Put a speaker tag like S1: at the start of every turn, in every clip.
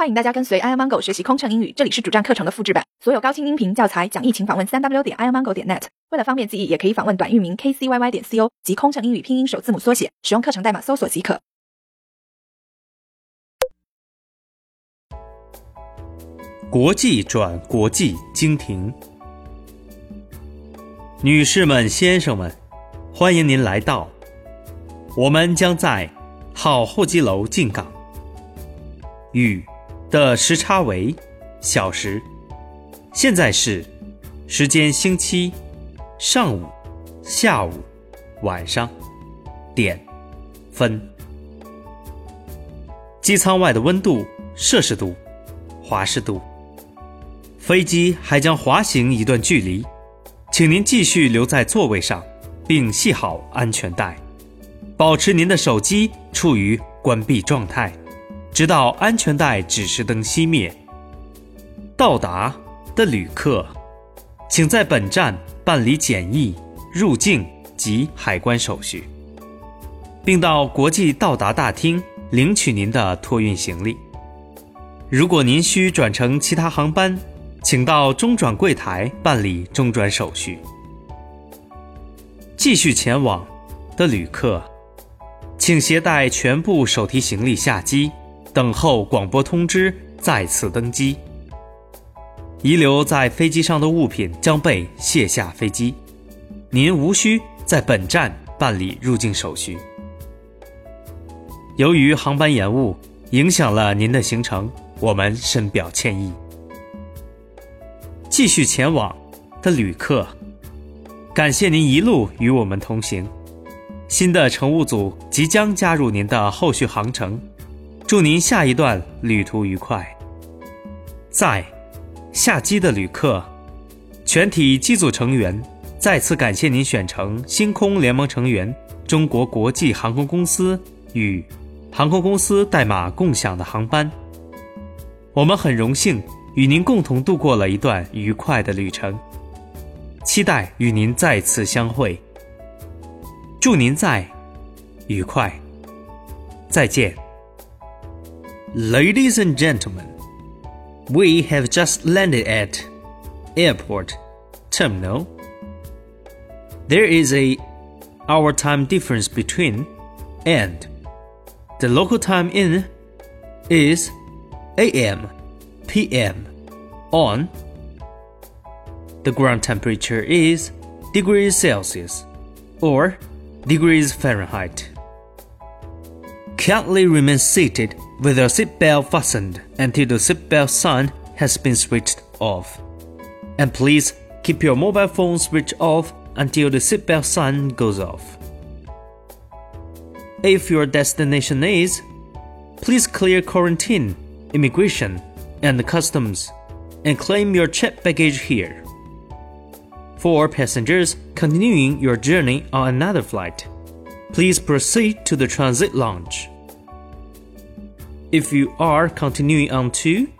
S1: 欢迎大家跟随 i amango 学习空乘英语，这里是主站课程的复制版，所有高清音频教材讲义，请访问三 w 点 i amango 点 net。为了方便记忆，也可以访问短域名 kcyy 点 co 及空乘英语拼音首字母缩写，使用课程代码搜索即可。
S2: 国际转国际经停，女士们、先生们，欢迎您来到。我们将在号候机楼进港。与的时差为小时，现在是时间星期上午、下午、晚上点分。机舱外的温度摄氏度、华氏度。飞机还将滑行一段距离，请您继续留在座位上，并系好安全带，保持您的手机处于关闭状态，直到安全带指示灯熄灭。到达的旅客，请在本站办理检疫、入境及海关手续，并到国际到达大厅领取您的托运行李。如果您需转乘其他航班，请到中转柜台办理中转手续。继续前往的旅客，请携带全部手提行李下机，等候广播通知再次登机。遗留在飞机上的物品将被卸下飞机，您无需在本站办理入境手续。由于航班延误影响了您的行程，我们深表歉意。继续前往的旅客，感谢您一路与我们同行。新的乘务组即将加入您的后续航程，祝您下一段旅途愉快。在下机的旅客，全体机组成员再次感谢您选乘星空联盟成员中国国际航空公司与航空公司代码共享的航班。我们很荣幸。与您共同度过了一段愉快的旅程，期待与您再次相会。祝您在愉快，再见。Ladies and gentlemen, we have just landed at airport terminal. There is a hour time difference between and the local time in is AM p.m. on. The ground temperature is degrees Celsius or degrees Fahrenheit. Kindly remain seated with your seatbelt fastened until the seatbelt sign has been switched off. And please keep your mobile phone switched off until the seatbelt sign goes off. If your destination is, please clear quarantine, immigration, and customs and claim your checked baggage here. For passengers continuing your journey on another flight, please proceed to the transit lounge. If you are continuing on to,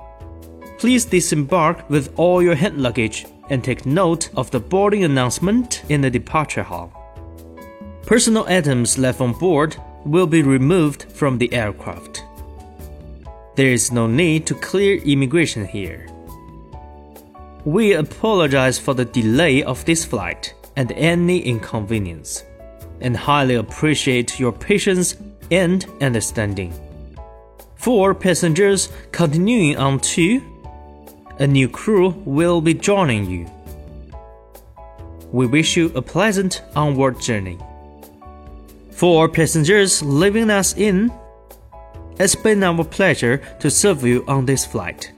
S2: please disembark with all your hand luggage and take note of the boarding announcement in the departure hall. Personal items left on board will be removed from the aircraft. There is no need to clear immigration here. We apologize for the delay of this flight and any inconvenience, and highly appreciate your patience and understanding. For passengers continuing on to, a new crew will be joining you. We wish you a pleasant onward journey. For passengers leaving us in, it's been our pleasure to serve you on this flight.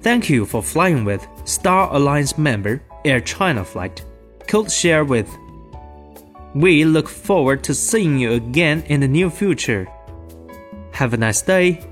S2: Thank you for flying with Star Alliance member Air China flight, code share with. We look forward to seeing you again in the near future. Have a nice day.